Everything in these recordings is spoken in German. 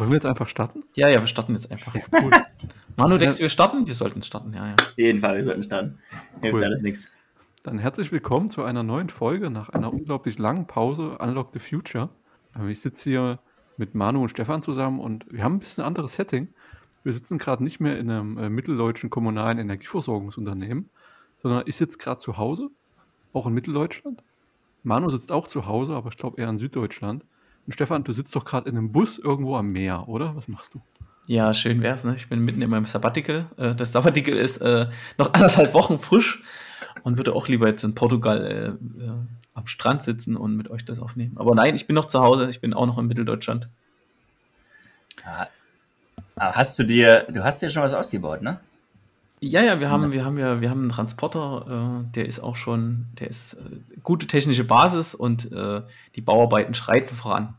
Wollen wir jetzt einfach starten? Ja, ja, wir starten jetzt einfach. Cool. Manu, denkst du, wir starten? Wir sollten starten, ja, ja. Auf jeden Fall, wir sollten starten. Hilft Cool. alles nichts. Dann herzlich willkommen zu einer neuen Folge nach einer unglaublich langen Pause Unlock the Future. Ähm, Ich sitze hier mit Manu und Stefan zusammen und wir haben ein bisschen anderes Setting. Wir sitzen gerade nicht mehr in einem äh, mitteldeutschen kommunalen Energieversorgungsunternehmen, sondern ich sitze gerade zu Hause, auch in Mitteldeutschland. Manu sitzt auch zu Hause, aber ich glaube eher in Süddeutschland. Und Stefan, du sitzt doch gerade in einem Bus irgendwo am Meer, oder? Was machst du? Ja, schön wär's, ne? Ich bin mitten in meinem Sabbatical. Äh, Das Sabbatical ist äh, noch anderthalb Wochen frisch und würde auch lieber jetzt in Portugal äh, äh, am Strand sitzen und mit euch das aufnehmen. Aber nein, ich bin noch zu Hause, ich bin auch noch in Mitteldeutschland. Aber hast du dir, du hast dir schon was ausgebaut, ne? Ja, ja, wir haben, wir haben ja, wir haben einen Transporter, äh, der ist auch schon, der ist äh, gute technische Basis und äh, die Bauarbeiten schreiten voran.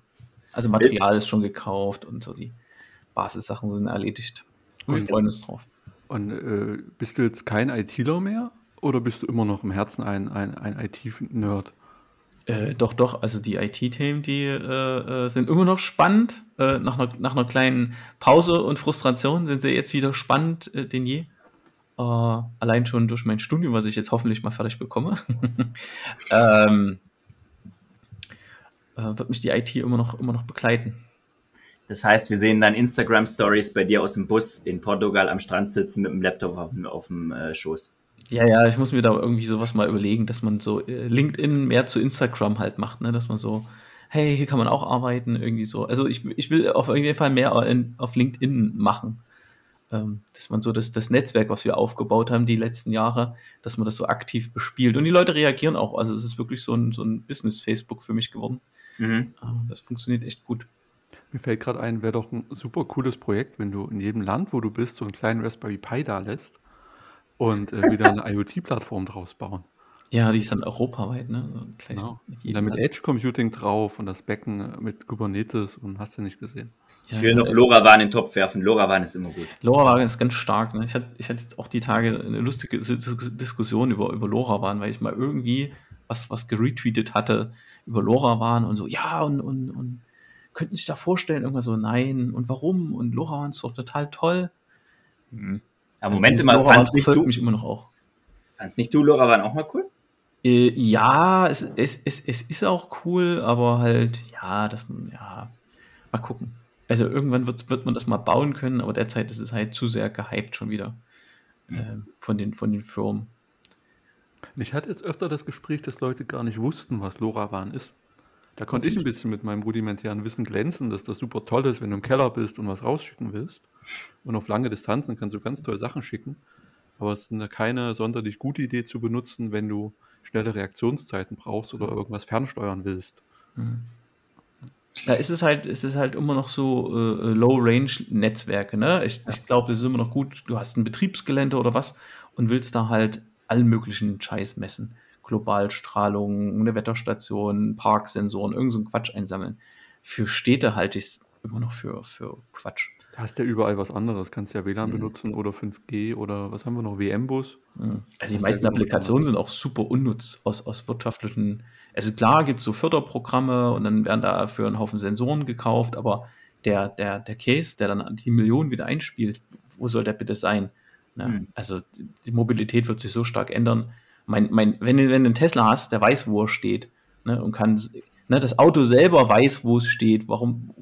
Also Material ist schon gekauft und so die Basissachen sind erledigt. Und wir freuen uns drauf. Und äh, bist du jetzt kein ITler mehr oder bist du immer noch im Herzen ein, ein, ein IT-Nerd? Äh, doch, doch, also die IT-Themen, die äh, äh, sind immer noch spannend. Äh, nach, einer, nach einer kleinen Pause und Frustration sind sie jetzt wieder spannend äh, denn je. Allein schon durch mein Studium, was ich jetzt hoffentlich mal fertig bekomme, ähm, äh, wird mich die IT immer noch, immer noch begleiten. Das heißt, wir sehen dann Instagram-Stories bei dir aus dem Bus in Portugal am Strand sitzen mit dem Laptop auf dem, auf dem äh, Schoß. Ja, ja, ich muss mir da irgendwie sowas mal überlegen, dass man so äh, LinkedIn mehr zu Instagram halt macht, ne? Dass man so, hey, hier kann man auch arbeiten, irgendwie so. Also ich, ich will auf jeden Fall mehr in, auf LinkedIn machen. Ähm, dass man so das, das Netzwerk, was wir aufgebaut haben die letzten Jahre, dass man das so aktiv bespielt. Und die Leute reagieren auch. Also es ist wirklich so ein, so ein Business-Facebook für mich geworden. Mhm. Äh, das funktioniert echt gut. Mir fällt gerade ein, wäre doch ein super cooles Projekt, wenn du in jedem Land, wo du bist, so einen kleinen Raspberry Pi da lässt und äh, wieder eine IoT-Plattform draus bauen. Ja, die ist dann europaweit, ne? So gleich Genau. Und dann mit. Edge Computing drauf und das Becken äh, mit Kubernetes und hast du nicht gesehen. Ich will ja, noch LoRaWAN in den Topf werfen. LoRaWAN ist immer gut. LoRaWAN ist ganz stark. Ne? Ich, hatte, ich hatte jetzt auch die Tage eine lustige Dis- Diskussion über, über LoRaWAN, weil ich mal irgendwie was, was geretweetet hatte über LoRaWAN und so, ja, und, und, und könnten sich da vorstellen, irgendwas so, nein, und warum? Und LoRaWAN ist doch total toll. Hm. Aber Also Moment mal, fandst nicht, du, mich immer noch auch. fandst nicht du LoRaWAN auch mal cool? Äh, ja, es, es, es, es ist auch cool, aber halt, ja, das, ja, mal gucken. Also irgendwann wird, wird man das mal bauen können, aber derzeit ist es halt zu sehr gehypt schon wieder ähm, von, den, von den Firmen. Ich hatte jetzt öfter das Gespräch, dass Leute gar nicht wussten, was LoRaWAN ist. Da konnte ich ein bisschen mit meinem rudimentären Wissen glänzen, dass das super toll ist, wenn du im Keller bist und was rausschicken willst. Und auf lange Distanzen kannst du ganz tolle Sachen schicken. Aber es ist eine keine sonderlich gute Idee zu benutzen, wenn du schnelle Reaktionszeiten brauchst oder irgendwas fernsteuern willst. Ja, es ist halt, es ist halt immer noch so äh, Low-Range-Netzwerke, ne? Ich, ich glaube, das ist immer noch gut. Du hast ein Betriebsgelände oder was und willst da halt allen möglichen Scheiß messen. Globalstrahlung, eine Wetterstation, Parksensoren, irgend so einen Quatsch einsammeln. Für Städte halte ich es immer noch für, für Quatsch. Da hast du ja überall was anderes. Kannst ja WLAN Mhm. benutzen oder 5G oder was haben wir noch? WM-Bus. Mhm. Also die ist meisten ja Applikationen sind auch super unnutz aus, aus wirtschaftlichen. Also klar gibt es so Förderprogramme und dann werden da für einen Haufen Sensoren gekauft, aber der, der, der Case, der dann die Millionen wieder einspielt, wo soll der bitte sein? Ne? Hm. Also die- Mobilität wird sich so stark ändern. Mein, mein, wenn, du- wenn du einen Tesla hast, der weiß, wo er steht ne, und kann, ne, das Auto selber weiß, wo es steht. Warum,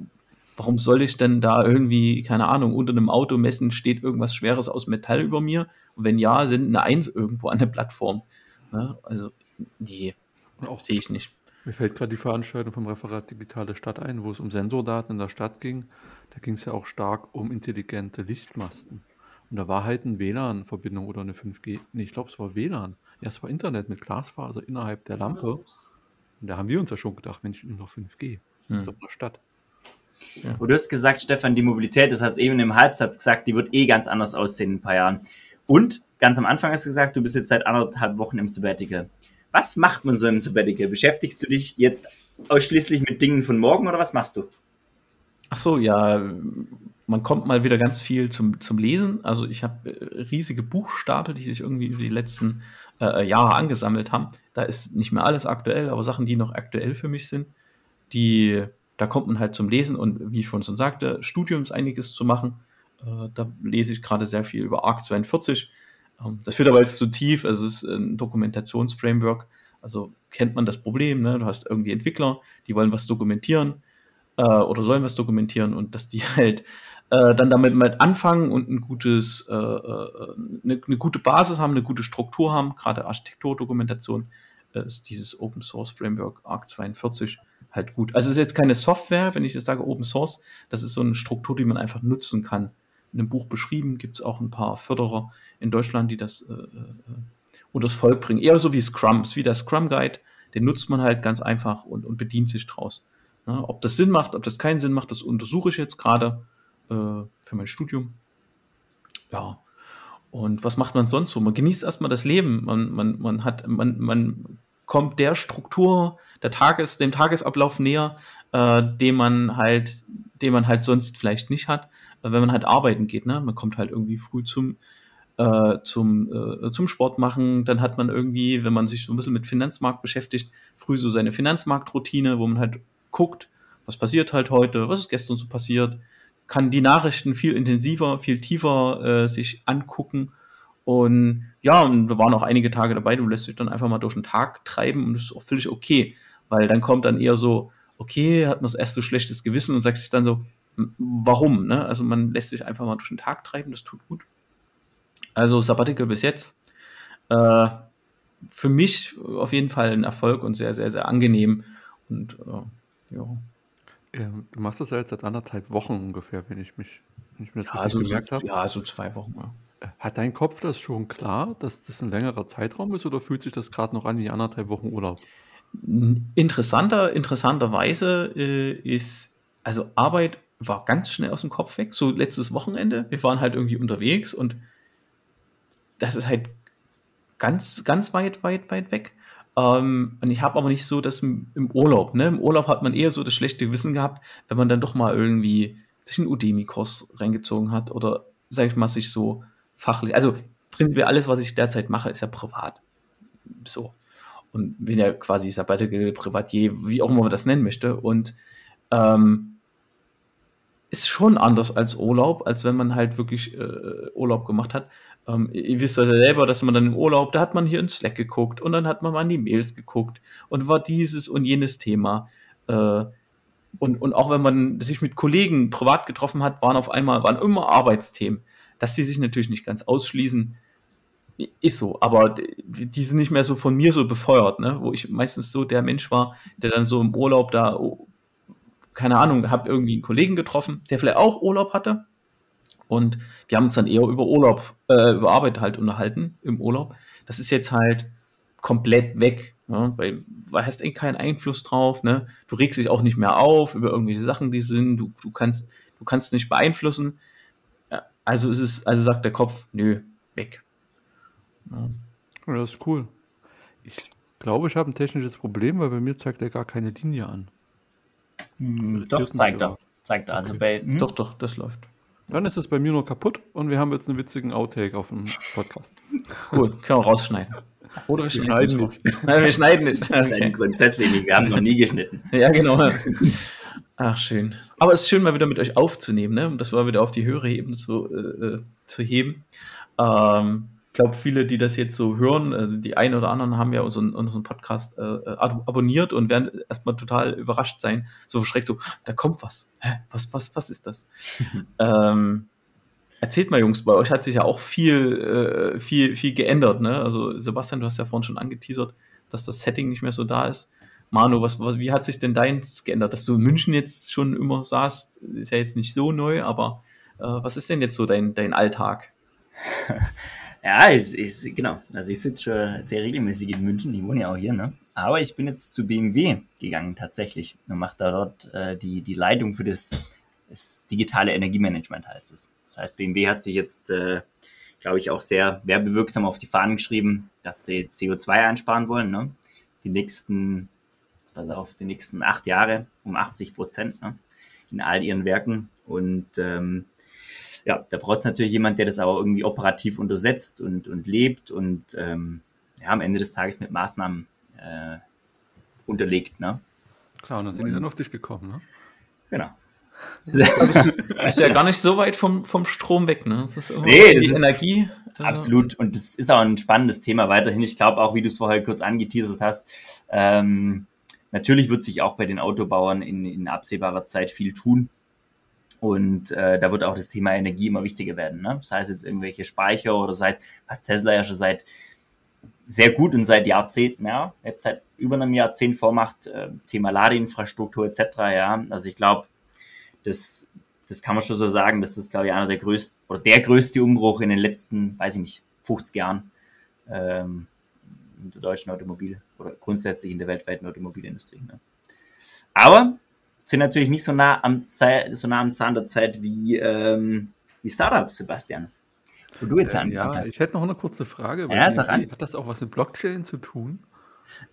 warum soll ich denn da irgendwie, keine Ahnung, unter einem Auto messen, steht irgendwas Schweres aus Metall über mir? Und wenn ja, sind eine Eins irgendwo an der Plattform. Ne? Also, nee, sehe ich nicht. Mir fällt gerade die Veranstaltung vom Referat Digitale Stadt ein, wo es um Sensordaten in der Stadt ging. Da ging es ja auch stark um intelligente Lichtmasten. Und da war halt eine WLAN-Verbindung oder eine 5G. Nee, ich glaube, es war WLAN. Ja, es war Internet mit Glasfaser innerhalb der Lampe. Und da haben wir uns ja schon gedacht, Mensch, nur noch 5G. Das ist Hm. doch eine Stadt. Und du hast gesagt, Stefan, die Mobilität, das hast eben im Halbsatz gesagt, die wird eh ganz anders aussehen in ein paar Jahren. Und ganz am Anfang hast du gesagt, du bist jetzt seit anderthalb Wochen im Sabbatical. Was macht man so im Sabbatical? Beschäftigst du dich jetzt ausschließlich mit Dingen von morgen oder was machst du? Ach so, ja, man kommt mal wieder ganz viel zum, zum Lesen. Also ich habe äh, riesige Buchstapel, die sich irgendwie über die letzten äh, Jahre angesammelt haben. Da ist nicht mehr alles aktuell, aber Sachen, die noch aktuell für mich sind, die da kommt man halt zum Lesen und wie ich vorhin schon sagte, Studiums einiges zu machen. Äh, da lese ich gerade sehr viel über ARC 42. Ähm, das führt aber jetzt zu tief, also es ist ein Dokumentationsframework. Also kennt man das Problem, ne? du hast irgendwie Entwickler, die wollen was dokumentieren äh, oder sollen was dokumentieren und dass die halt äh, dann damit mal anfangen und ein gutes, äh, äh, eine, eine, gute Basis haben, eine gute Struktur haben, gerade Architekturdokumentation äh, ist dieses Open Source Framework ARC 42 halt gut. Also es ist jetzt keine Software, wenn ich das sage Open Source, das ist so eine Struktur, die man einfach nutzen kann. In einem Buch beschrieben gibt es auch ein paar Förderer in Deutschland, die das äh, äh, unter das Volk bringen. Eher so wie Scrums, wie der Scrum Guide, den nutzt man halt ganz einfach und, und bedient sich draus. Ja, ob das Sinn macht, ob das keinen Sinn macht, das untersuche ich jetzt gerade äh, für mein Studium. Ja. Und was macht man sonst so? Man genießt erstmal das Leben. Man, man, man hat, man, man kommt der Struktur, der Tages, dem Tagesablauf näher, äh, den man halt, den man halt sonst vielleicht nicht hat, äh, wenn man halt arbeiten geht. Ne? Man kommt halt irgendwie früh zum, äh, zum, äh, zum Sport machen. Dann hat man irgendwie, wenn man sich so ein bisschen mit Finanzmarkt beschäftigt, früh so seine Finanzmarktroutine, wo man halt guckt, was passiert halt heute, was ist gestern so passiert, kann die Nachrichten viel intensiver, viel tiefer äh, sich angucken. Und ja, und da waren auch einige Tage dabei, du lässt dich dann einfach mal durch den Tag treiben und das ist auch völlig okay, weil dann kommt dann eher so, okay, hat man erst so schlechtes Gewissen und sagt sich dann so, warum? Ne? Also man lässt sich einfach mal durch den Tag treiben, das tut gut. Also Sabbatical bis jetzt. Äh, für mich auf jeden Fall ein Erfolg und sehr, sehr, sehr angenehm. Und äh, ja. Ähm, du machst das ja jetzt seit anderthalb Wochen ungefähr, wenn ich mich, wenn ich mir das ja, richtig so, gemerkt habe. Ja, so zwei Wochen. Ja. Äh, hat dein Kopf das schon klar, dass das ein längerer Zeitraum ist oder fühlt sich das gerade noch an wie anderthalb Wochen Urlaub? Interessanter, interessanterweise äh, ist, also Arbeit war ganz schnell aus dem Kopf weg, so letztes Wochenende. Wir waren halt irgendwie unterwegs und das ist halt ganz, ganz weit, weit, weit weg. Ähm, und ich habe aber nicht so das im, Urlaub. Ne? Im Urlaub hat man eher so das schlechte Gewissen gehabt, wenn man dann doch mal irgendwie sich einen Udemy-Kurs reingezogen hat oder, sag ich mal, sich so fachlich. Also prinzipiell alles, was ich derzeit mache, ist ja privat. So. Und bin ja quasi Sabbatical, Privatier, wie auch immer man das nennen möchte. Und ähm, ist schon anders als Urlaub, als wenn man halt wirklich äh, Urlaub gemacht hat. Ähm, ihr wisst ja selber, dass man dann im Urlaub, da hat man hier in Slack geguckt und dann hat man mal in die Mails geguckt und war dieses und jenes Thema. Äh, und, und auch wenn man sich mit Kollegen privat getroffen hat, waren auf einmal, waren immer Arbeitsthemen. Dass die sich natürlich nicht ganz ausschließen, ist so, aber die sind nicht mehr so von mir so befeuert, ne? wo ich meistens so der Mensch war, der dann so im Urlaub da, oh, keine Ahnung, habe irgendwie einen Kollegen getroffen, der vielleicht auch Urlaub hatte und wir haben uns dann eher über Urlaub, äh, über Arbeit halt unterhalten im Urlaub. Das ist jetzt halt komplett weg, ne? weil du hast eh keinen Einfluss drauf. Ne? Du regst dich auch nicht mehr auf über irgendwelche Sachen, die sind. Du, du kannst, du kannst nicht beeinflussen. Ja, also ist es, also sagt der Kopf, nö, weg. Ja. ja das ist cool. Ich glaube, ich habe ein technisches Problem, weil bei mir zeigt er gar keine Linie an. Hm, doch, zeigt er. Zeigt er. Also okay. bei, hm? Doch, doch, das läuft. Dann ist es bei mir nur kaputt und wir haben jetzt einen witzigen Outtake auf dem Podcast. Cool, können wir rausschneiden. Oder wir schneiden nicht. Nein, wir schneiden nicht. Okay. Grundsätzlich nicht, wir haben noch nie geschnitten. Ja, genau. Ach, schön. Aber es ist schön, mal wieder mit euch aufzunehmen, ne? um das mal wieder auf die höhere Ebene zu, äh, äh zu heben. Ähm, ich glaube, viele, die das jetzt so hören, äh, die einen oder anderen haben ja unseren, unseren Podcast äh, abonniert und werden erstmal total überrascht sein, so verschreckt, so, da kommt was. Hä? Was, was, was ist das? ähm, erzählt mal, Jungs, bei euch hat sich ja auch viel, äh, viel, viel geändert. Ne? Also, Sebastian, du hast ja vorhin schon angeteasert, dass das Setting nicht mehr so da ist. Manu, was, was, wie hat sich denn deins geändert? Dass du in München jetzt schon immer saßt, ist ja jetzt nicht so neu, aber äh, was ist denn jetzt so dein, dein Alltag? Ja, ich, ich, genau. Also ich sitze schon sehr regelmäßig in München. Ich wohne ja auch hier, ne? Aber ich bin jetzt zu BMW gegangen tatsächlich und mache da dort äh, die, die Leitung für das, das digitale Energiemanagement, heißt es. Das heißt, BMW hat sich jetzt, äh, glaube ich, auch sehr werbewirksam auf die Fahnen geschrieben, dass sie CO2 einsparen wollen, ne? Die nächsten, pass auf, die nächsten acht Jahre um 80 Prozent, ne? In all ihren Werken. Und ähm, ja, da braucht es natürlich jemand, der das aber irgendwie operativ untersetzt und, und lebt und ähm, ja, am Ende des Tages mit Maßnahmen äh, unterlegt. Ne? Klar, und dann sind und, die dann auf dich gekommen, ne? Genau. Das ist ja gar nicht so weit vom, vom Strom weg, ne? Das ist nee, das die ist Energie. Äh, absolut. Und das ist auch ein spannendes Thema weiterhin. Ich glaube auch, wie du es vorher kurz angeteasert hast, ähm, natürlich wird sich auch bei den Autobauern in, in absehbarer Zeit viel tun. Und äh, da wird auch das Thema Energie immer wichtiger werden. Ne? Sei es jetzt irgendwelche Speicher oder sei es, was Tesla ja schon seit sehr gut und seit Jahrzehnten, ja, jetzt seit über einem Jahrzehnt vormacht, äh, Thema Ladeinfrastruktur etc. Ja, also ich glaube, das, das kann man schon so sagen, das ist, glaube ich, einer der größten oder der größte Umbruch in den letzten, weiß ich nicht, 50 Jahren ähm, in der deutschen Automobil- oder grundsätzlich in der weltweiten Automobilindustrie. Ne? Aber sind natürlich nicht so nah am, Ze so nah am Zahn der Zeit wie, ähm, wie Startups, Sebastian. Wo du jetzt äh, Ja, hast. ich hätte noch eine kurze Frage. Ja, sag an. Hat das auch was mit Blockchain zu tun?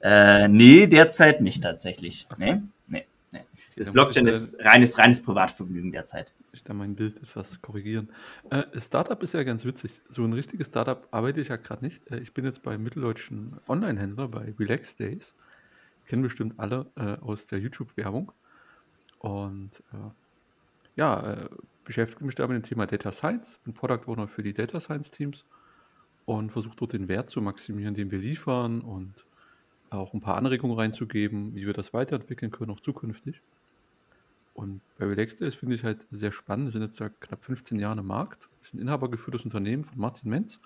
Äh, nee, derzeit nicht tatsächlich. Okay. Nee, nee, nee. Das Blockchain ist reines, reines Privatvergnügen derzeit. Ich da mein Bild etwas korrigieren. Äh, Startup ist ja ganz witzig. So ein richtiges Startup arbeite ich ja gerade nicht. Äh, ich bin jetzt beim mitteldeutschen Online-Händler bei Relax Days. Kennen bestimmt alle äh, aus der YouTube-Werbung. Und äh, ja, äh, beschäftige mich da mit dem Thema Data Science, bin Product Owner für die Data Science Teams und versuche dort den Wert zu maximieren, den wir liefern und auch ein paar Anregungen reinzugeben, wie wir das weiterentwickeln können, auch zukünftig. Und bei Relaxdays finde ich halt sehr spannend. Wir sind jetzt seit knapp 15 Jahren im Markt. Das ist ein inhabergeführtes Unternehmen von Martin Menz.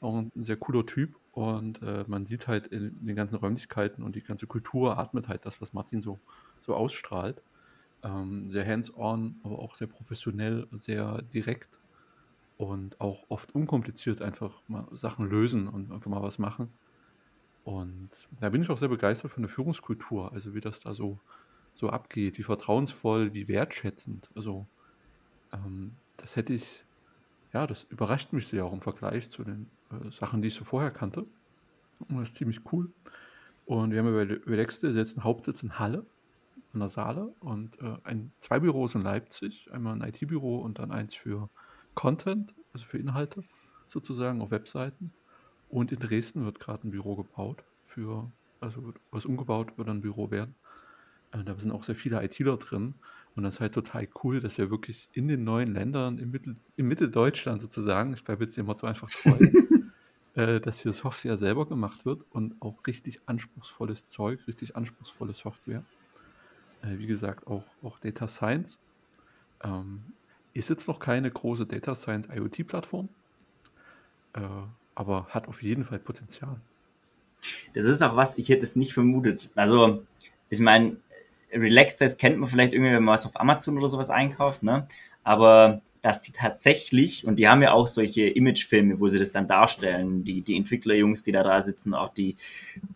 Auch ein sehr cooler Typ. Und äh, man sieht halt in, in, den ganzen Räumlichkeiten und die ganze Kultur atmet halt das, was Martin so, so ausstrahlt. Ähm, sehr hands-on, aber auch sehr professionell, sehr direkt und auch oft unkompliziert einfach mal Sachen lösen und einfach mal was machen. Und da bin ich auch sehr begeistert von der Führungskultur, also wie das da so, so abgeht, wie vertrauensvoll, wie wertschätzend. Also ähm, das hätte ich, ja, das überrascht mich sehr auch im Vergleich zu den äh, Sachen, die ich so vorher kannte. Und das ist ziemlich cool. Und wir haben ja bei Relaxte jetzt einen Hauptsitz in Halle an der Saale und äh, ein, zwei Büros in Leipzig, einmal ein IT-Büro und dann eins für Content, also für Inhalte sozusagen auf Webseiten. Und in Dresden wird gerade ein Büro gebaut für, also was umgebaut wird ein Büro werden. Äh, da sind auch sehr viele ITler drin und das ist halt total cool, dass ja wirklich in den neuen Ländern, im, Mittel, im Mitteldeutschland sozusagen, ich bleibe jetzt dem Motto einfach treu, äh, dass hier Software selber gemacht wird und auch richtig anspruchsvolles Zeug, richtig anspruchsvolle Software äh, wie gesagt, auch, auch Data Science. Ähm, ist jetzt noch keine große Data Science IoT-Plattform, äh, aber hat auf jeden Fall Potenzial. Das ist auch was, ich hätte es nicht vermutet. Also, ich meine, Relax kennt man vielleicht irgendwie, wenn man was auf Amazon oder sowas einkauft, ne? Aber dass die tatsächlich, und die haben ja auch solche Imagefilme, wo sie das dann darstellen, die, die Entwicklerjungs, die da da sitzen, auch die,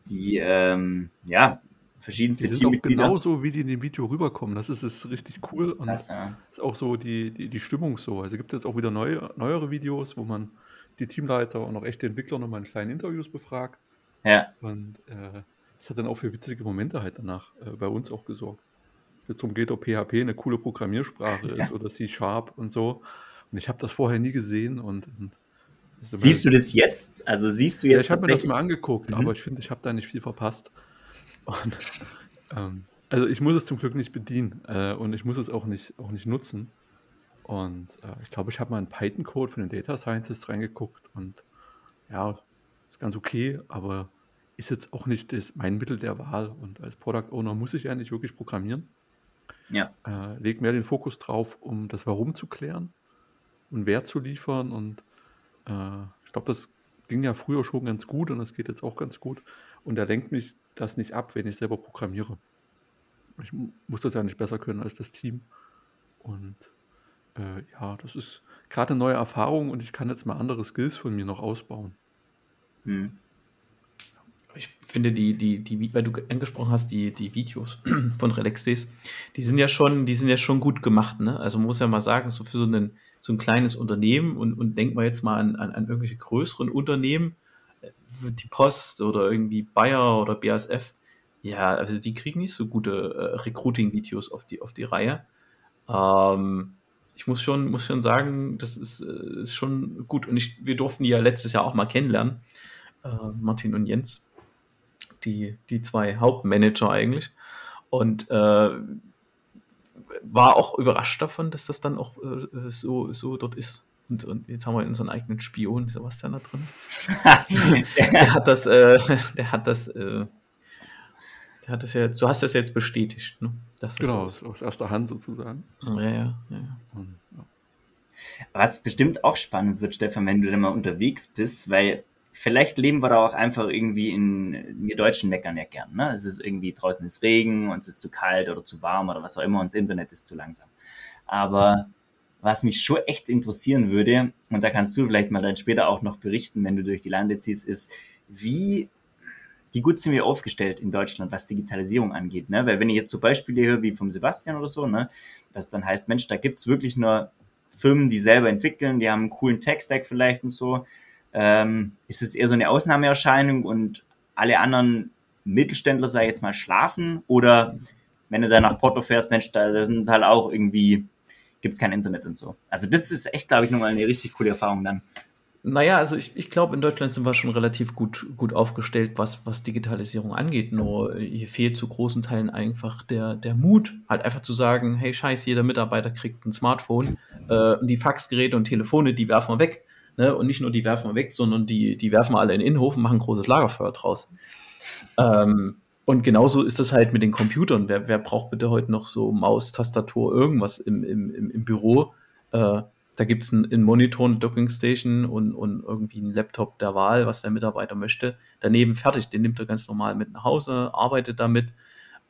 die ähm, ja, verschiedenste die sind Teammitglieder. Auch genauso, wie die in dem Video rüberkommen. Das ist, ist richtig cool. Und das, ja. ist auch so die, die, die Stimmung so. Also gibt es jetzt auch wieder neue, neuere Videos, wo man die Teamleiter und auch echte Entwickler nochmal in kleinen Interviews befragt. Ja. Und äh, das hat dann auch für witzige Momente halt danach äh, bei uns auch gesorgt. Jetzt um geht, ob PHP eine coole Programmiersprache ja. ist oder C-Sharp und so. Und ich habe das vorher nie gesehen und, und Siehst du das jetzt? Also siehst du jetzt. Ja, ich habe mir das mal angeguckt, mhm. aber ich finde, ich habe da nicht viel verpasst. Und, ähm, also ich muss es zum Glück nicht bedienen äh, und ich muss es auch nicht, auch nicht nutzen. Und äh, ich glaube, ich habe mal einen Python-Code von den Data Scientists reingeguckt und ja, ist ganz okay, aber ist jetzt auch nicht das, mein Mittel der Wahl. Und als Product Owner muss ich ja nicht wirklich programmieren. Ja. Äh, leg mehr den Fokus drauf, um das Warum zu klären und Wert zu liefern. Und äh, ich glaube, das ging ja früher schon ganz gut und das geht jetzt auch ganz gut. Und er lenkt mich das nicht ab, wenn ich selber programmiere. Ich muss das ja nicht besser können als das Team. Und äh, ja, das ist gerade eine neue Erfahrung und ich kann jetzt mal andere Skills von mir noch ausbauen. Hm. Ich finde die, die, die, weil du angesprochen hast, die, die Videos von Relaxdays, die sind ja schon, die sind ja schon gut gemacht, ne? Also man muss ja mal sagen, so für so ein, so ein kleines Unternehmen und, und denkt man jetzt mal an, an, an irgendwelche größeren Unternehmen, die Post oder irgendwie Bayer oder BASF, ja, also die kriegen nicht so gute äh, Recruiting-Videos auf die, auf die Reihe. Ähm, ich muss schon, muss schon sagen, das ist, äh, ist schon gut. Und ich, wir durften die ja letztes Jahr auch mal kennenlernen, äh, Martin und Jens, die, die zwei Hauptmanager eigentlich. Und äh, war auch überrascht davon, dass das dann auch äh, so, so dort ist. Und, und, jetzt haben wir unseren eigenen Spion, Sebastian, da drin. der hat das, äh, der hat das, äh, der hat das ja, du hast das jetzt bestätigt, ne? Das genau, so aus erster Hand sozusagen. Ja, ja, ja. ja. Was bestimmt auch spannend wird, Stefan, wenn du dann mal unterwegs bist, weil vielleicht leben wir da auch einfach irgendwie in, wir Deutschen meckern ja gern, ne? Es ist irgendwie draußen ist Regen und es ist zu kalt oder zu warm oder was auch immer und das Internet ist zu langsam. Aber was mich schon echt interessieren würde, und da kannst du vielleicht mal dann später auch noch berichten, wenn du durch die Lande ziehst, ist, wie, wie gut sind wir aufgestellt in Deutschland, was Digitalisierung angeht. Ne? Weil wenn ich jetzt so Beispiele höre wie vom Sebastian oder so, ne, das dann heißt, Mensch, da gibt's wirklich nur Firmen, die selber entwickeln, die haben einen coolen Tech-Stack vielleicht und so, ähm, ist es eher so eine Ausnahmeerscheinung und alle anderen Mittelständler, sei jetzt mal, schlafen oder wenn du dann nach Porto fährst, Mensch, da, sind halt auch irgendwie gibt es kein Internet und so. Also das ist echt, glaube ich, nochmal eine richtig coole Erfahrung dann. Naja, also ich, ich glaube, in Deutschland sind wir schon relativ gut, gut aufgestellt, was, was Digitalisierung angeht. Nur hier fehlt zu großen Teilen einfach der, der Mut, halt einfach zu sagen, hey scheiß, jeder Mitarbeiter kriegt ein Smartphone äh, die Faxgeräte und Telefone, die werfen wir weg. Ne? Und nicht nur die werfen wir weg, sondern die, die werfen alle in den Innenhof und machen ein großes Lagerfeuer draus. Ähm, und genauso ist das halt mit den Computern. Wer, wer braucht bitte heute noch so Maus, Tastatur, irgendwas im, im, im, im Büro? Äh, da gibt es einen, einen, Monitor, eine Dockingstation und, und irgendwie einen Laptop der Wahl, was der Mitarbeiter möchte. Daneben fertig, den nimmt er ganz normal mit nach Hause, arbeitet damit.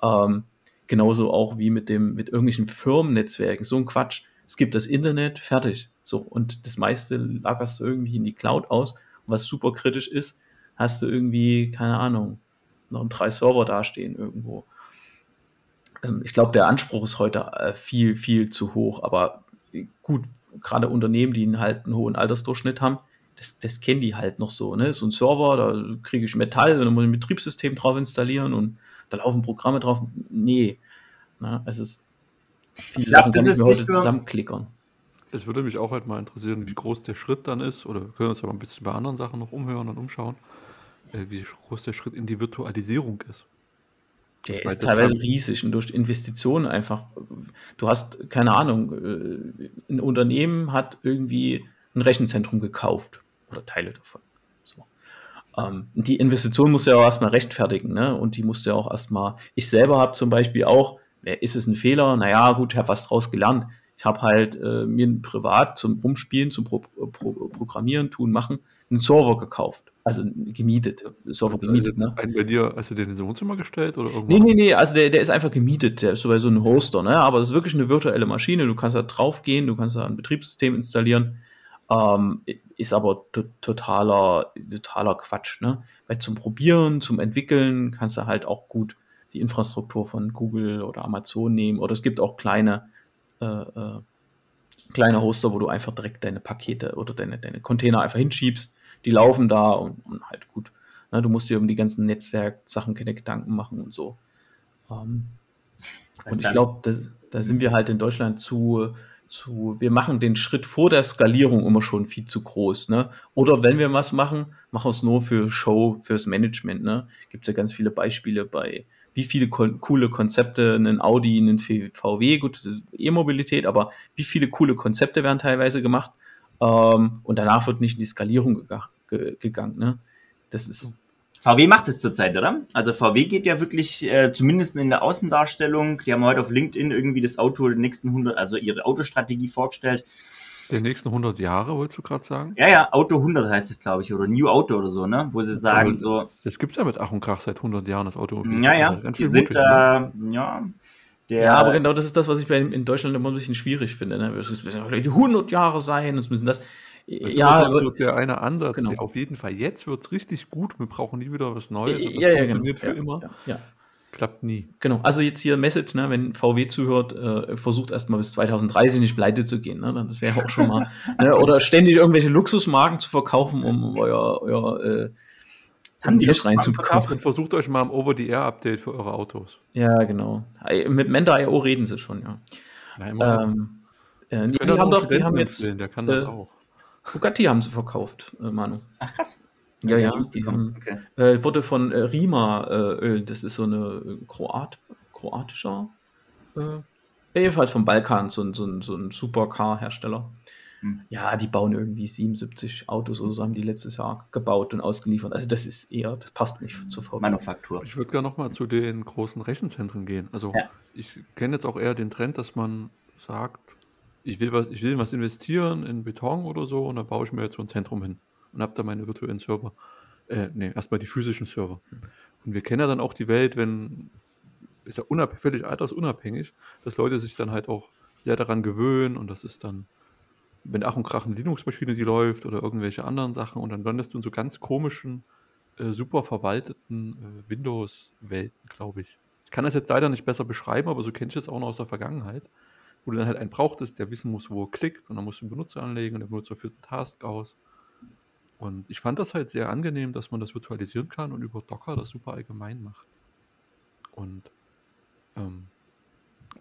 Ähm, genauso auch wie mit dem, mit irgendwelchen Firmennetzwerken. So ein Quatsch. Es gibt das Internet, fertig. So, und das meiste lagerst du irgendwie in die Cloud aus. Und was super kritisch ist, hast du irgendwie, keine Ahnung, noch drei Server dastehen irgendwo. Ähm, ich glaube, der Anspruch ist heute äh, viel, viel zu hoch, aber gut, gerade Unternehmen, die halt einen hohen Altersdurchschnitt haben, das, das kennen die halt noch so. Ne? So ein Server, da kriege ich Metall und dann muss ich ein Betriebssystem drauf installieren und da laufen Programme drauf. Nee. Na, es ist viele ich glaub, Sachen kann ich mir heute zusammenklickern. Es würde mich auch halt mal interessieren, wie groß der Schritt dann ist, oder wir können uns aber ein bisschen bei anderen Sachen noch umhören und umschauen äh, wie groß der Schritt in die Virtualisierung ist. Der ist teilweise riesig und durch Investitionen einfach. Du hast, keine Ahnung, äh, ein Unternehmen hat irgendwie ein Rechenzentrum gekauft oder Teile davon. So. Ähm, die Investition muss ja auch erstmal rechtfertigen, ne? Und die musst du ja auch erstmal. Ich selber habe zum Beispiel auch, ist es ein Fehler? Naja, gut, ich habe was draus gelernt. Ich habe halt äh, mir privat zum Rumspielen, zum Pro Pro Programmieren, tun, machen, einen Server gekauft also gemietet, Server gemietet. Ne? Einen bei dir, hast du den ins Wohnzimmer gestellt oder irgendwo? Nee, nee, nee, also der, der ist einfach gemietet, der ist so ein Hoster, ne? Aber das ist wirklich eine virtuelle Maschine, du kannst da drauf gehen, du kannst da ein Betriebssystem installieren. Ähm, ist aber totaler, totaler Quatsch, ne? Weil zum Probieren, zum Entwickeln kannst du halt auch gut die Infrastruktur von Google oder Amazon nehmen. Oder es gibt auch kleine, äh, äh, kleine Hoster, wo du einfach direkt deine Pakete oder deine, deine Container einfach hinschiebst die laufen da und, und halt gut. Ne, du musst dir um die ganzen Netzwerksachen keine Gedanken machen und so. Ähm, und ich glaube, da, da, sind wir halt in Deutschland zu, zu, wir machen den Schritt vor der Skalierung immer schon viel zu groß. Ne? Oder wenn wir was machen, machen wir es nur für Show, fürs Management. Ne? Gibt es ja ganz viele Beispiele bei, wie viele ko coole Konzepte, einen Audi, einen VW, gut, E-Mobilität, aber wie viele coole Konzepte werden teilweise gemacht. Ähm, und danach wird nicht in die Skalierung gegangen ge gegangen. Ne? Das ist. VW macht es zurzeit, oder? Also VW geht ja wirklich, äh, zumindest in der Außendarstellung, die haben heute auf LinkedIn irgendwie das Auto der nächsten 100, also ihre Autostrategie vorgestellt. Der nächsten 100 Jahre, wolltest du gerade sagen? Ja, ja, Auto 100 heißt es, glaube ich, oder New Auto oder so, ne? Wo sie sagen ja, so... Das gibt es ja mit Ach und Krach seit 100 Jahren, das Automobil. Ja, ja, die sind da, äh, ja... Der, ja, aber genau das ist das, was ich bei, in Deutschland immer ein bisschen schwierig finde. Ne? Es müssen die 100 Jahre sein, es müssen das. Das ja, ist so der eine Ansatz. Genau. auf jeden Fall, jetzt wird es richtig gut. Wir brauchen nie wieder was Neues. Und das ja, funktioniert genau. für immer. Ja, Klappt nie. Genau. Also jetzt hier Message, ne, wenn VW zuhört, äh, versucht erstmal bis 2030 nicht pleite zu gehen. Ne? Das wäre auch schon mal. ne? Oder ständig irgendwelche Luxusmarken zu verkaufen, um euer, euer äh, haben die reinzubekommen. Und versucht euch mal ein Over-the-Air-Update für eure Autos. Ja, genau. Mit Menta.io reden sie schon, ja. Nein, ähm, äh, die, die haben doch, die haben jetzt, der kann das äh, auch. Bugatti haben sie verkauft, äh, Manu. Ach krass. Ja, ja, die haben, okay. äh, wurde von äh, Rima, äh, das ist so eine äh, Kroat, kroatischer äh, Ebenfalls vom Balkan, so ein, so ein, so ein Supercar-Hersteller. Hm. Ja, die bauen irgendwie 77 Autos oder so, haben die letztes Jahr gebaut und ausgeliefert. Also das ist eher, das passt nicht zur VW. Manufaktur. Ich würde gerne nochmal zu den großen Rechenzentren gehen. Also Ja. ich kenne jetzt auch eher den Trend, dass man sagt, ich will was, ich will was investieren in Beton oder so und da baue ich mir jetzt so ein Zentrum hin und habe da meine virtuellen Server. Äh, nee, erstmal die physischen Server. Und wir kennen ja dann auch die Welt, wenn, ist ja unab völlig altersunabhängig, dass Leute sich dann halt auch sehr daran gewöhnen und das ist dann, wenn Ach und Krach eine Linux-Maschine, die läuft oder irgendwelche anderen Sachen und dann landest du in so ganz komischen, äh, super verwalteten äh, Windows-Welten, glaube ich. Ich kann das jetzt leider nicht besser beschreiben, aber so kenne ich es auch noch aus der Vergangenheit, wo du dann halt einen brauchtest, der wissen muss, wo er klickt und dann musst du einen Benutzer anlegen und der Benutzer führt einen Task aus. Und ich fand das halt sehr angenehm, dass man das virtualisieren kann und über Docker das super allgemein macht. Und ähm,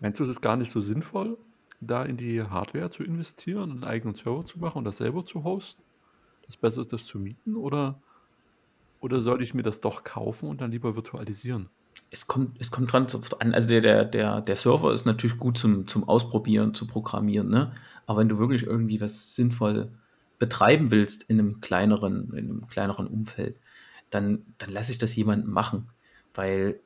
meinst du, es ist gar nicht so sinnvoll, da in die Hardware zu investieren, einen eigenen Server zu machen und das selber zu hosten? Das besser ist, das zu mieten oder, oder soll ich mir das doch kaufen und dann lieber virtualisieren? Es kommt, es kommt dran an. Also der, der, der, der Server ist natürlich gut zum, zum Ausprobieren, zu programmieren, ne? Aber wenn du wirklich irgendwie was sinnvoll betreiben willst in einem kleineren, in einem kleineren Umfeld, dann, dann lasse ich das jemandem machen. Weil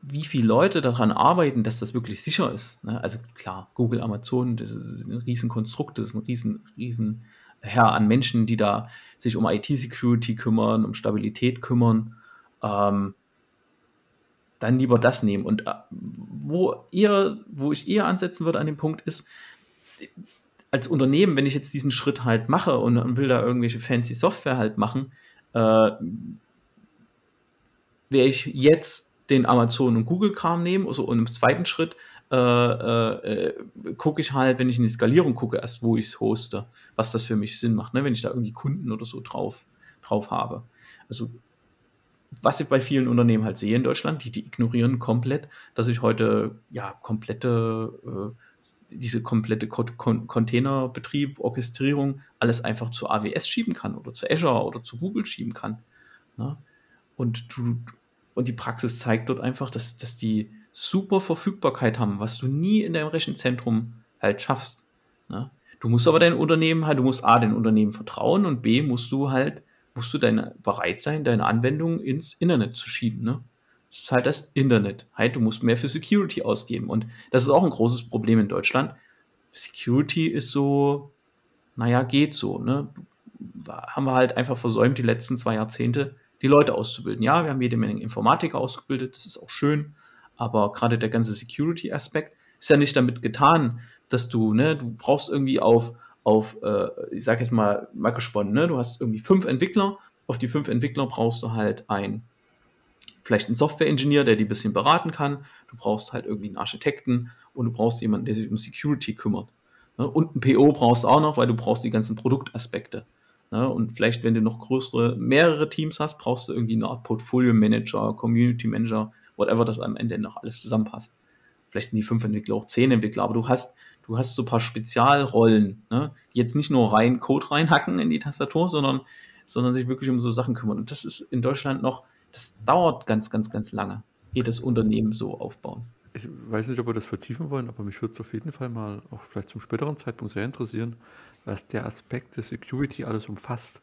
wie viele Leute daran arbeiten, dass das wirklich sicher ist. Ne? Also klar, Google, Amazon, das ist ein Riesenkonstrukt, das ist ein riesen, riesen Herr an Menschen, die da sich um IT-Security kümmern, um Stabilität kümmern. Ähm, dann lieber das nehmen. Und äh, wo eher, wo ich eher ansetzen würde an dem Punkt ist, als Unternehmen, wenn ich jetzt diesen Schritt halt mache und, will da irgendwelche fancy Software halt machen, äh, wäre ich jetzt den Amazon und Google-Kram nehmen also, und im zweiten Schritt äh, äh, gucke ich halt, wenn ich in die Skalierung gucke, erst wo ich es hoste, was das für mich Sinn macht, ne? wenn ich da irgendwie Kunden oder so drauf, drauf habe. Also was ich bei vielen Unternehmen halt sehe in Deutschland, die, die ignorieren komplett, dass ich heute ja komplette, äh, diese komplette Ko Kon Containerbetrieb, Orchestrierung, alles einfach zu AWS schieben kann oder zu Azure oder zu Google schieben kann. Ne? Und, du, und die Praxis zeigt dort einfach, dass, dass die super Verfügbarkeit haben, was du nie in deinem Rechenzentrum halt schaffst. Ne? Du musst aber dein Unternehmen halt, du musst A, den Unternehmen vertrauen und B, musst du halt musst du deine, bereit sein, deine Anwendung ins Internet zu schieben. Ne? Das ist halt das Internet. Halt, du musst mehr für Security ausgeben. Und das ist auch ein großes Problem in Deutschland. Security ist so, naja, geht so. Ne? Haben wir halt einfach versäumt, die letzten zwei Jahrzehnte die Leute auszubilden. Ja, wir haben jede Menge Informatiker ausgebildet, das ist auch schön. Aber gerade der ganze Security-Aspekt ist ja nicht damit getan, dass du, ne, du brauchst irgendwie auf auf, äh, ich sag jetzt mal, mal gesponnen, ne? du hast irgendwie fünf Entwickler, auf die fünf Entwickler brauchst du halt ein, vielleicht einen Software-Engineer, der die ein bisschen beraten kann, du brauchst halt irgendwie einen Architekten und du brauchst jemanden, der sich um Security kümmert. Ne? Und ein PO brauchst du auch noch, weil du brauchst die ganzen Produktaspekte. Ne? Und vielleicht, wenn du noch größere, mehrere Teams hast, brauchst du irgendwie eine Art Portfolio-Manager, Community-Manager, whatever das am Ende noch alles zusammenpasst. Vielleicht sind die fünf Entwickler auch zehn Entwickler, aber du hast du hast so ein paar Spezialrollen, ne? die jetzt nicht nur rein Code reinhacken in die Tastatur, sondern, sondern sich wirklich um so Sachen kümmern. Und das ist in Deutschland noch, das dauert ganz, ganz, ganz lange, jedes Unternehmen so aufbauen. Ich weiß nicht, ob wir das vertiefen wollen, aber mich würde es auf jeden Fall mal auch vielleicht zum späteren Zeitpunkt sehr interessieren, was der Aspekt der Security alles umfasst.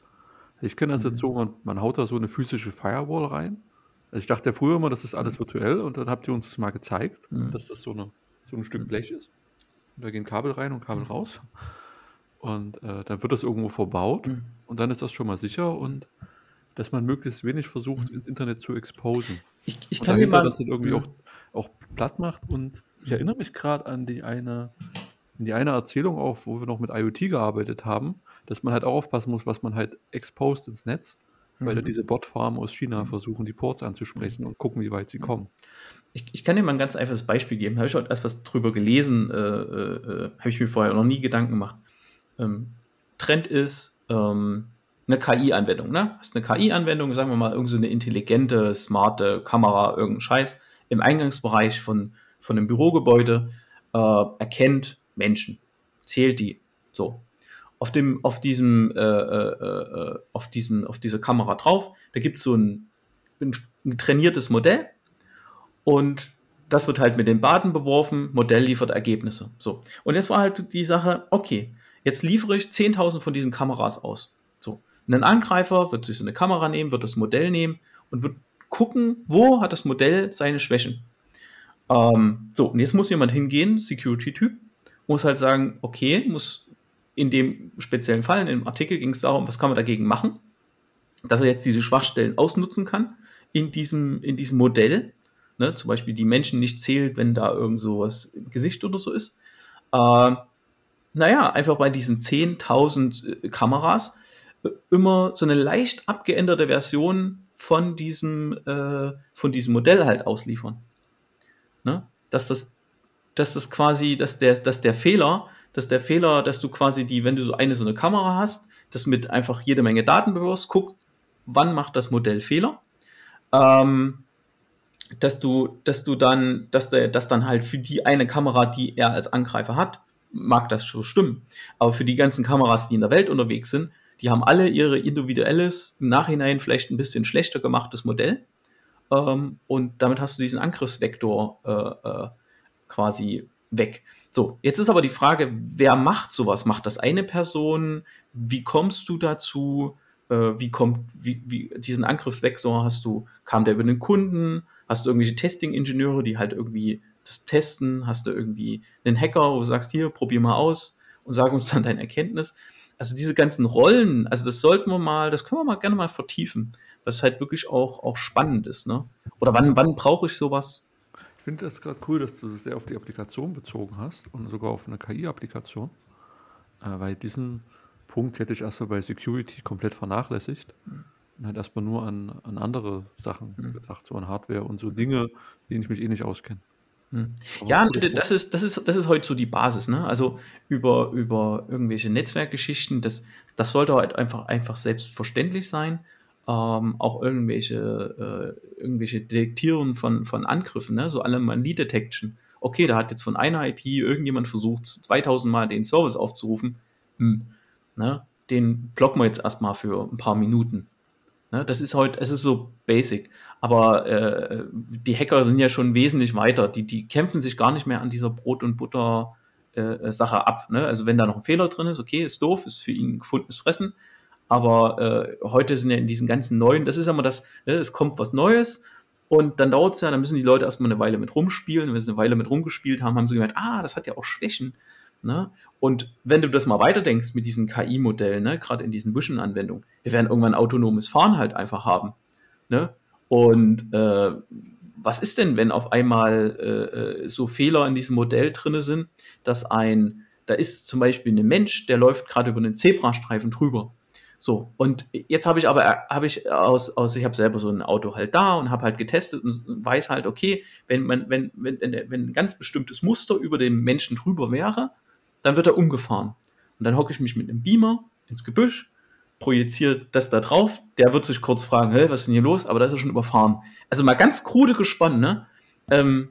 Ich kenne das mhm. jetzt so, man, man haut da so eine physische Firewall rein. Also ich dachte ja früher immer, das ist alles virtuell und dann habt ihr uns das mal gezeigt, mhm. dass das so, eine, so ein Stück mhm. Blech ist. Und da gehen Kabel rein und Kabel mhm. raus. Und äh, dann wird das irgendwo verbaut mhm. und dann ist das schon mal sicher und dass man möglichst wenig versucht, mhm. ins Internet zu exposen. Ich, ich kann mir mal das dann irgendwie auch, auch platt macht und ich erinnere mich gerade an die eine, die eine Erzählung auch, wo wir noch mit IoT gearbeitet haben, dass man halt auch aufpassen muss, was man halt exposed ins Netz, weil da diese Botfarmen aus China versuchen, die Ports anzusprechen und gucken, wie weit sie kommen. Ich, ich, kann dir mal ein ganz einfaches Beispiel geben. Habe ich heute erst was drüber gelesen, äh, äh, habe ich mir vorher noch nie Gedanken gemacht. Ähm, Trend ist ähm, eine KI-Anwendung. Ne? Hast eine KI-Anwendung, sagen wir mal, irgendeine so intelligente, smarte Kamera, irgendein Scheiß im Eingangsbereich von, von einem Bürogebäude, äh, erkennt Menschen, zählt die. So. Auf, dem, auf, diesem, äh, äh, äh auf, diesem, auf dieser Kamera drauf, da gibt es so ein, ein trainiertes Modell, und das wird halt mit den Daten beworfen, Modell liefert Ergebnisse. So. Und jetzt war halt die Sache, okay, jetzt liefere ich 10.000 von diesen Kameras aus. So. Ein Angreifer wird sich so eine Kamera nehmen, wird das Modell nehmen und wird gucken, wo hat das Modell seine Schwächen. Ähm, so, und jetzt muss jemand hingehen, Security-Typ, muss halt sagen, okay, muss in dem speziellen Fall, in dem Artikel ging es darum, was kann man dagegen machen, dass er jetzt diese Schwachstellen ausnutzen kann in diesem, in diesem Modell. Ne, zum Beispiel die Menschen nicht zählt, wenn da irgend sowas im Gesicht oder so ist. Äh, naja, einfach bei diesen 10.000 äh, Kameras immer so eine leicht abgeänderte Version von diesem, äh, von diesem Modell halt ausliefern. Ne? Dass das, dass das quasi, dass der, dass der Fehler, dass der Fehler, dass du quasi die, wenn du so eine so eine Kamera hast, das mit einfach jede Menge Daten bewirfst, guck, wann macht das Modell Fehler, ähm, dass du, dass du dann, dass der, dass dann halt für die eine Kamera, die er als Angreifer hat, mag das schon stimmen. Aber für die ganzen Kameras, die in der Welt unterwegs sind, die haben alle ihre individuelles, im Nachhinein vielleicht ein bisschen schlechter gemachtes Modell. Ähm, und damit hast du diesen Angriffsvektor äh, äh, quasi weg. So, jetzt ist aber die Frage, wer macht sowas? Macht das eine Person? Wie kommst du dazu? Äh, wie kommt, wie, wie, diesen Angriffsvektor hast du, kam der über den Kunden? Hast du irgendwelche Testing-Ingenieure, die halt irgendwie das testen? Hast du irgendwie einen Hacker, wo du sagst, hier, probier mal aus und sag uns dann dein Erkenntnis? Also diese ganzen Rollen, also das sollten wir mal, das können wir mal gerne mal vertiefen, was halt wirklich auch, auch spannend ist, ne? Oder wann, wann brauche ich sowas? Ich finde das gerade cool, dass du das sehr auf die Applikation bezogen hast und sogar auf eine KI-Applikation, äh, weil diesen Punkt hätte ich erstmal bei Security komplett vernachlässigt. Mhm. Und halt erstmal nur an, an andere Sachen mhm. gedacht, so an Hardware und so Dinge, denen ich mich eh nicht auskenne. Hm. Ja, das ist, das, ist, das ist heute so die Basis. Ne? Also über, über irgendwelche Netzwerkgeschichten, das, das sollte halt einfach, einfach selbstverständlich sein. Ähm, auch irgendwelche, äh, irgendwelche Detektieren von, von Angriffen, ne? so Anomaly Detection. Okay, da hat jetzt von einer IP irgendjemand versucht, 2000 Mal den Service aufzurufen. Hm. Ne? Den blocken wir jetzt erstmal für ein paar Minuten. Ne, das ist heute, es ist so basic. Aber äh, die Hacker sind ja schon wesentlich weiter. Die, die kämpfen sich gar nicht mehr an dieser Brot- und Butter-Sache äh, ab. Ne? Also wenn da noch ein Fehler drin ist, okay, ist doof, ist für ihn gefundenes Fressen. Aber äh, heute sind ja in diesen ganzen neuen, das ist immer das, ne, es kommt was Neues und dann dauert es ja, dann müssen die Leute erstmal eine Weile mit rumspielen. Und wenn sie eine Weile mit rumgespielt haben, haben sie gemerkt, ah, das hat ja auch Schwächen. Ne? Und wenn du das mal weiterdenkst mit diesen KI-Modellen, ne, gerade in diesen Vision-Anwendungen, wir werden irgendwann autonomes Fahren halt einfach haben. Ne? Und äh, was ist denn, wenn auf einmal äh, äh so Fehler in diesem Modell drin sind, dass ein, da ist zum Beispiel ein Mensch, der läuft gerade über einen Zebrastreifen drüber. So, und jetzt habe ich aber, habe ich aus, aus ich habe selber so ein Auto halt da und habe halt getestet und weiß halt, okay, wenn man, wenn, wenn, wenn ein ganz bestimmtes Muster über den Menschen drüber wäre, dann wird er umgefahren. Und dann hocke ich mich mit einem Beamer ins Gebüsch, projiziere das da drauf, der wird sich kurz fragen, hey, was ist denn hier los? Aber da ist er schon überfahren. Also mal ganz krude gespannt, ne? Ähm,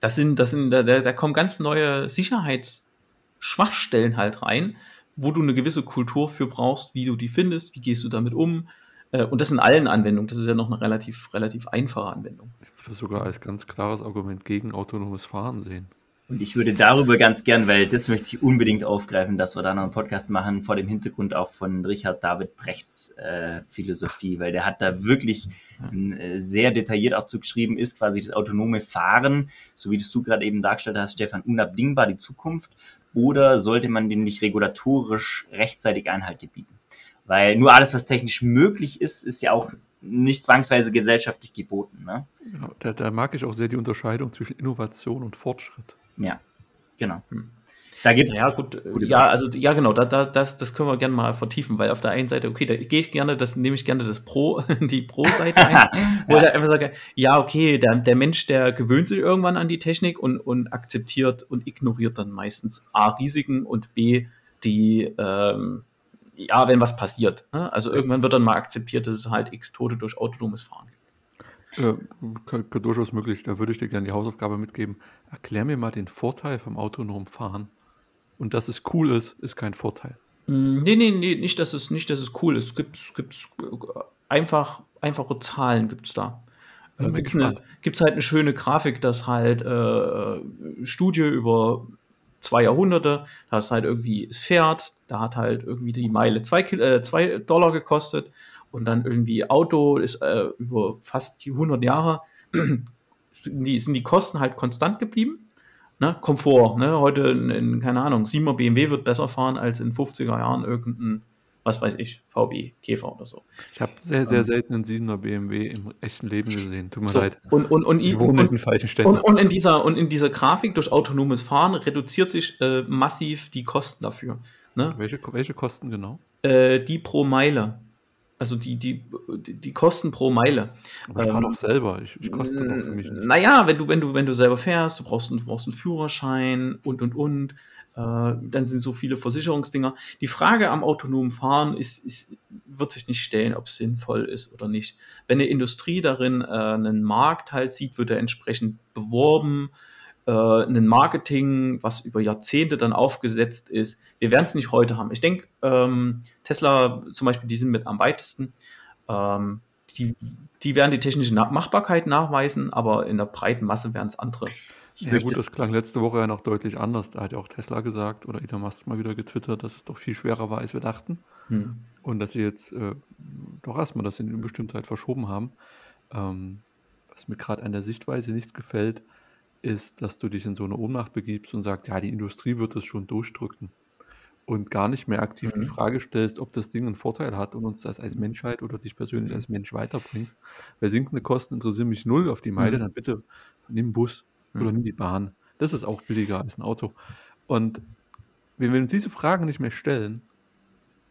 das sind, das sind, da, da kommen ganz neue Sicherheitsschwachstellen halt rein, wo du eine gewisse Kultur für brauchst, wie du die findest, wie gehst du damit um. Äh, und das in allen Anwendungen. Das ist ja noch eine relativ, relativ einfache Anwendung. Ich würde das sogar als ganz klares Argument gegen autonomes Fahren sehen. Und ich würde darüber ganz gern, weil das möchte ich unbedingt aufgreifen, dass wir da noch einen Podcast machen, vor dem Hintergrund auch von Richard David Brechts äh, Philosophie, weil der hat da wirklich äh, sehr detailliert auch zugeschrieben, ist quasi das autonome Fahren, so wie das du gerade eben dargestellt hast, Stefan, unabdingbar die Zukunft, oder sollte man dem nicht regulatorisch rechtzeitig Einhalt gebieten? Weil nur alles, was technisch möglich ist, ist ja auch nicht zwangsweise gesellschaftlich geboten. Ne? Ja, da, da mag ich auch sehr die Unterscheidung zwischen Innovation und Fortschritt. Ja, genau. Hm. Da gibt ja gut, ja also ja genau, da, da, das, das können wir gerne mal vertiefen, weil auf der einen Seite, okay, da gehe ich gerne, das nehme ich gerne das Pro, die Pro-Seite ein, wo ich einfach sage, ja okay, der, der Mensch, der gewöhnt sich irgendwann an die Technik und, und akzeptiert und ignoriert dann meistens A Risiken und B die ähm, ja, wenn was passiert. Ne? Also irgendwann wird dann mal akzeptiert, dass es halt X Tote durch autonomes Fahren gibt. Ja, durchaus möglich. Da würde ich dir gerne die Hausaufgabe mitgeben. Erklär mir mal den Vorteil vom autonomen Fahren. Und dass es cool ist, ist kein Vorteil. Mm, nee, nee, nee, nicht, dass es, nicht, dass es cool ist. Es gibt, gibt einfach, einfache Zahlen gibt es da. äh, gibt es halt eine schöne Grafik, dass halt äh, Studie über zwei Jahrhunderte, da ist halt irgendwie das Pferd, da hat halt irgendwie die Meile zwei, äh, zwei Dollar gekostet und dann irgendwie Auto ist äh, über fast die 100 Jahre sind die, sind die Kosten halt konstant geblieben. Ne? Komfort, ne? heute in, in, keine Ahnung, 7er BMW wird besser fahren als in 50er Jahren irgendein was weiß ich, VW, Käfer oder so. Ich habe sehr, sehr ähm. selten einen 7er BMW im echten Leben gesehen. Tut mir so, leid. Und, und, und, ich wohne in den falschen. Und, und, in dieser, und in dieser Grafik durch autonomes Fahren reduziert sich äh, massiv die Kosten dafür. Ne? Welche, welche Kosten genau? Äh, die pro Meile. Also die, die, die Kosten pro Meile. Aber ich ähm, fahre doch selber. Ich, ich koste doch für mich nicht. Naja, wenn du, wenn du, wenn du selber fährst, du brauchst, du brauchst einen Führerschein und und und. Äh, dann sind so viele Versicherungsdinger. Die Frage am autonomen Fahren ist, ist, wird sich nicht stellen, ob es sinnvoll ist oder nicht. Wenn eine Industrie darin äh, einen Markt halt sieht, wird er entsprechend beworben, äh, ein Marketing, was über Jahrzehnte dann aufgesetzt ist. Wir werden es nicht heute haben. Ich denke, ähm, Tesla zum Beispiel, die sind mit am weitesten. Ähm, die, die werden die technische Machbarkeit nachweisen, aber in der breiten Masse werden es andere. Ich ja, gut, das klang letzte Woche ja noch deutlich anders. Da hat ja auch Tesla gesagt oder Elon Musk mal wieder getwittert, dass es doch viel schwerer war, als wir dachten. Hm. Und dass sie jetzt äh, doch erstmal das in Unbestimmtheit verschoben haben. Ähm, was mir gerade an der Sichtweise nicht gefällt, ist, dass du dich in so eine Ohnmacht begibst und sagst, ja, die Industrie wird es schon durchdrücken. Und gar nicht mehr aktiv mhm. die Frage stellst, ob das Ding einen Vorteil hat und uns das als Menschheit oder dich persönlich mhm. als Mensch weiterbringst. Weil sinkende Kosten interessieren mich null auf die Meile, mhm. dann bitte nimm Bus oder nimm die Bahn. Das ist auch billiger als ein Auto. Und wenn wir uns diese Fragen nicht mehr stellen,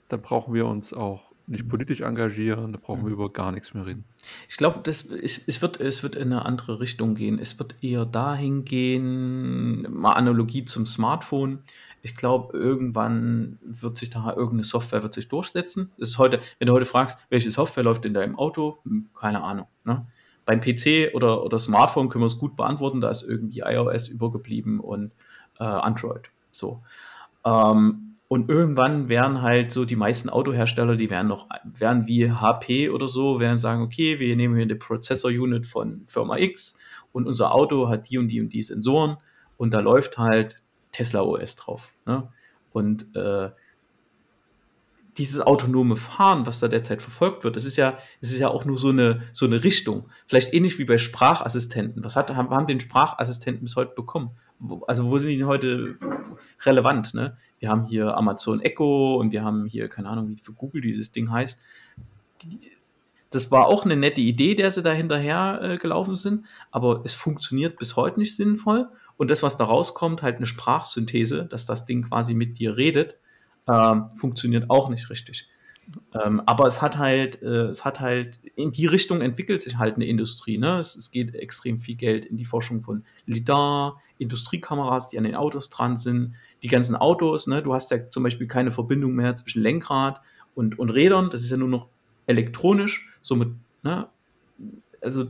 dann brauchen wir uns auch nicht politisch engagieren, da brauchen wir über gar nichts mehr reden. Ich glaube, es, es, wird, es wird in eine andere Richtung gehen. Es wird eher dahin gehen, mal Analogie zum Smartphone. Ich glaube, irgendwann wird sich da irgendeine Software wird sich durchsetzen. Das ist heute, wenn du heute fragst, welche Software läuft in deinem Auto, hm, keine Ahnung. Ne? beim PC oder, oder Smartphone können wir es gut beantworten, da ist irgendwie iOS übergeblieben und äh, Android. So. Ähm, und irgendwann werden halt so die meisten Autohersteller, die werden noch, werden wie HP oder so, werden sagen, okay, wir nehmen hier eine Prozessor-Unit von Firma X und unser Auto hat die und die und die Sensoren und da läuft halt Tesla OS drauf. Ne? Und äh, dieses autonome Fahren, was da derzeit verfolgt wird, das ist ja, das ist ja auch nur so eine, so eine Richtung. Vielleicht ähnlich wie bei Sprachassistenten. Was hat, haben, haben den Sprachassistenten bis heute bekommen? Also wo sind die heute relevant? Ne? Wir haben hier Amazon Echo und wir haben hier, keine Ahnung, wie für Google dieses Ding heißt. Das war auch eine nette Idee, der sie da hinterher äh, gelaufen sind, aber es funktioniert bis heute nicht sinnvoll. Und das, was da rauskommt, halt eine Sprachsynthese, dass das Ding quasi mit dir redet, ähm, funktioniert auch nicht richtig. Ähm, aber es hat halt, äh, es hat halt, in die Richtung entwickelt sich halt eine Industrie. Ne? Es, es, geht extrem viel Geld in die Forschung von LIDAR, Industriekameras, die an den Autos dran sind. Die ganzen Autos, ne? du hast ja zum Beispiel keine Verbindung mehr zwischen Lenkrad und, und Rädern, das ist ja nur noch elektronisch, somit, ne? also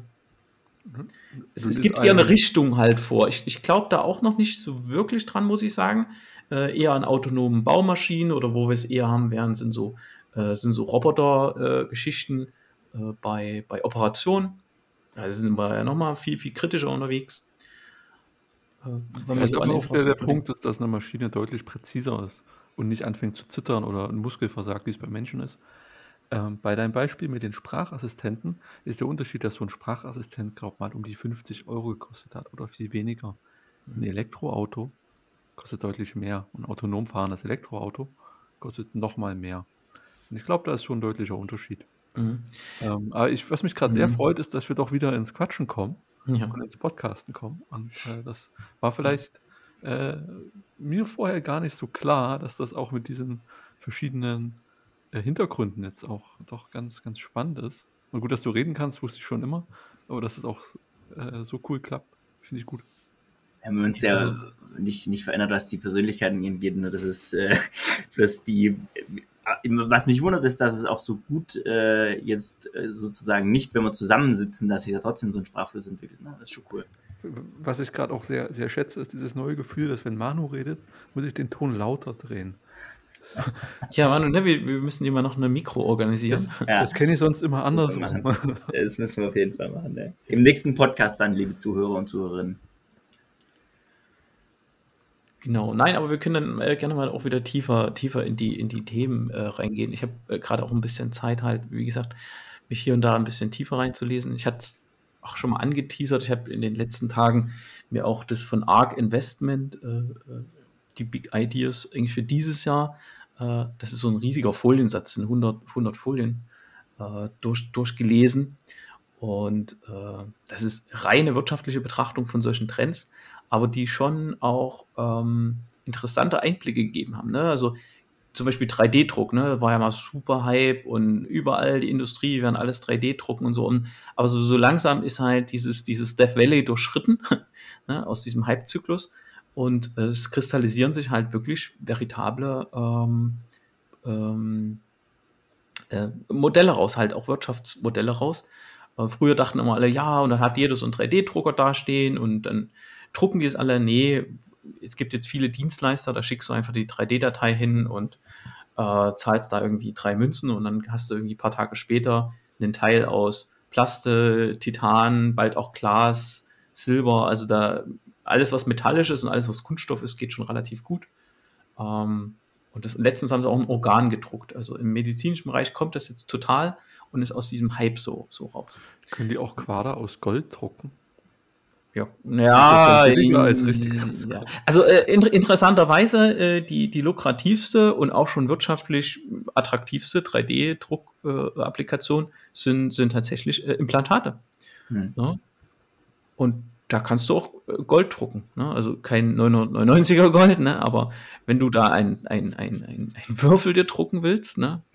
es, es gibt eher eine Richtung halt vor. Ich, ich glaube da auch noch nicht so wirklich dran, muss ich sagen äh, eher an autonomen Baumaschinen oder wo wir es eher haben werden, sind so, äh, sind so Roboter-Geschichten äh, bei, bei Operationen. Da sind wir ja nochmal viel, viel kritischer unterwegs. Äh, also auch der, der Punkt ist, dass eine Maschine deutlich präziser ist und nicht anfängt zu zittern oder ein Muskel versagt, wie es bei Menschen ist. Ähm, bei deinem Beispiel mit den Sprachassistenten ist der Unterschied, dass so ein Sprachassistent, glaub mal, um die 50 Euro gekostet hat oder viel weniger. Ein mhm. Elektroauto kostet deutlich mehr. Ein autonom fahrendes Elektroauto kostet nochmal mehr. Ich glaube, da ist schon ein deutlicher Unterschied. Mhm. Ähm, aber ich, was mich gerade mhm. sehr freut, ist, dass wir doch wieder ins Quatschen kommen ja. und ins Podcasten kommen. Und äh, das war vielleicht äh, mir vorher gar nicht so klar, dass das auch mit diesen verschiedenen äh, Hintergründen jetzt auch doch ganz, ganz spannend ist. Und gut, dass du reden kannst, wusste ich schon immer. Aber dass es auch äh, so cool klappt, finde ich gut haben wir uns ja also, nicht, nicht verändert, was die Persönlichkeiten angeht. Nur das ist äh, bloß die. Was mich wundert, ist, dass es auch so gut äh, jetzt äh, sozusagen nicht, wenn wir zusammensitzen, dass sich da trotzdem so ein Sprachfluss entwickelt. Ne? Das ist schon cool. Was ich gerade auch sehr, sehr schätze, ist dieses neue Gefühl, dass wenn Manu redet, muss ich den Ton lauter drehen. Ja, Manu, ne, wir, wir müssen immer noch eine Mikro organisieren. Ja, Das kenne ich sonst immer Das andersrum. das müssen wir auf jeden Fall machen. Ne? Im nächsten Podcast dann, liebe Zuhörer und Zuhörerinnen. Genau, nein, aber wir können dann äh, gerne mal auch wieder tiefer, tiefer in die, in die Themen äh, reingehen. Ich habe äh, gerade auch ein bisschen Zeit halt, wie gesagt, mich hier und da ein bisschen tiefer reinzulesen. Ich hatte es auch schon mal angeteasert. Ich habe in den letzten Tagen mir auch das von ARK Investment, äh, äh, die Big Ideas eigentlich für dieses Jahr, äh, das ist so ein riesiger Foliensatz, sind 100, 100 Folien, durch, durchgelesen. Und das ist reine wirtschaftliche Betrachtung von solchen Trends, aber die schon auch ähm, interessante Einblicke gegeben haben. Ne? Also zum Beispiel 3D-Druck, ne, war ja mal super Hype und überall die Industrie werden alles 3D drucken und so. Und, aber so, so langsam ist halt dieses, dieses Death Valley durchschritten, ne, aus diesem Hype-Zyklus. Und äh, es kristallisieren sich halt wirklich veritable ähm, ähm, äh, Modelle raus, halt auch Wirtschaftsmodelle raus. Äh, früher dachten immer alle, ja, und dann hat jeder so einen 3D-Drucker dastehen und dann drucken die es alle. Nee, es gibt jetzt viele Dienstleister, da schickst du einfach die 3D-Datei hin und äh, zahlst da irgendwie drei Münzen und dann hast du irgendwie ein paar Tage später einen Teil aus Plaste, Titan, bald auch Glas, Silber, also da alles, was metallisch ist und alles, was Kunststoff ist, geht schon relativ gut. Ähm, und das, letztens haben sie auch ein Organ gedruckt. Also im medizinischen Bereich kommt das jetzt total und ist aus diesem Hype so, so raus. Können die auch Quader aus Gold drucken? Ja, ja, Das ist richtiges ja. Also äh, in, interessanterweise äh, die, die lukrativste und auch schon wirtschaftlich attraktivste 3D-Druck-Applikation sind, sind tatsächlich äh, Implantate. Hm. Ne? Und da kannst du auch äh, Gold drucken. Ne? Also kein 999er Gold, ne? aber wenn du da ein, ein, ein, ein, Würfel dir drucken willst, ne?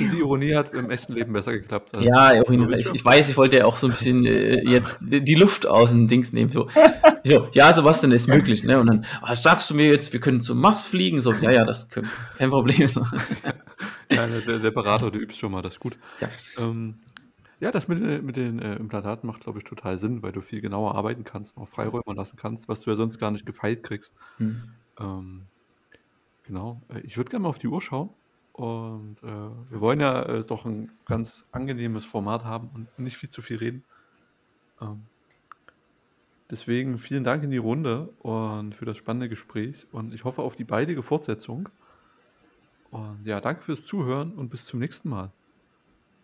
Die Ironie hat im echten Leben besser geklappt. als- Ja, ich, ich weiß, ich wollte ja auch so ein bisschen äh, jetzt die Luft aus dem Dings nehmen. So, so ja, Sebastian, ist möglich. Ne? Und dann was sagst du mir jetzt, wir können zum Mars fliegen. So, ja, ja, das können, kein Problem. So. Ja, der, der Berater, der übt schon mal, das ist gut. Ja. Ähm, ja, das mit, den- mit den äh, Implantaten macht, glaube ich, total Sinn, weil du viel genauer arbeiten kannst, und auch Freiräume lassen kannst, was du ja sonst gar nicht gefeilt kriegst. Hm. Ähm, genau. Äh, Ich würde gerne mal auf die Uhr schauen. Und äh, wir wollen ja äh, doch ein ganz angenehmes Format haben und nicht viel zu viel reden. Ähm, deswegen vielen Dank in die Runde und für das spannende Gespräch. Und ich hoffe auf die baldige Fortsetzung. Und ja, danke fürs Zuhören und bis zum nächsten Mal.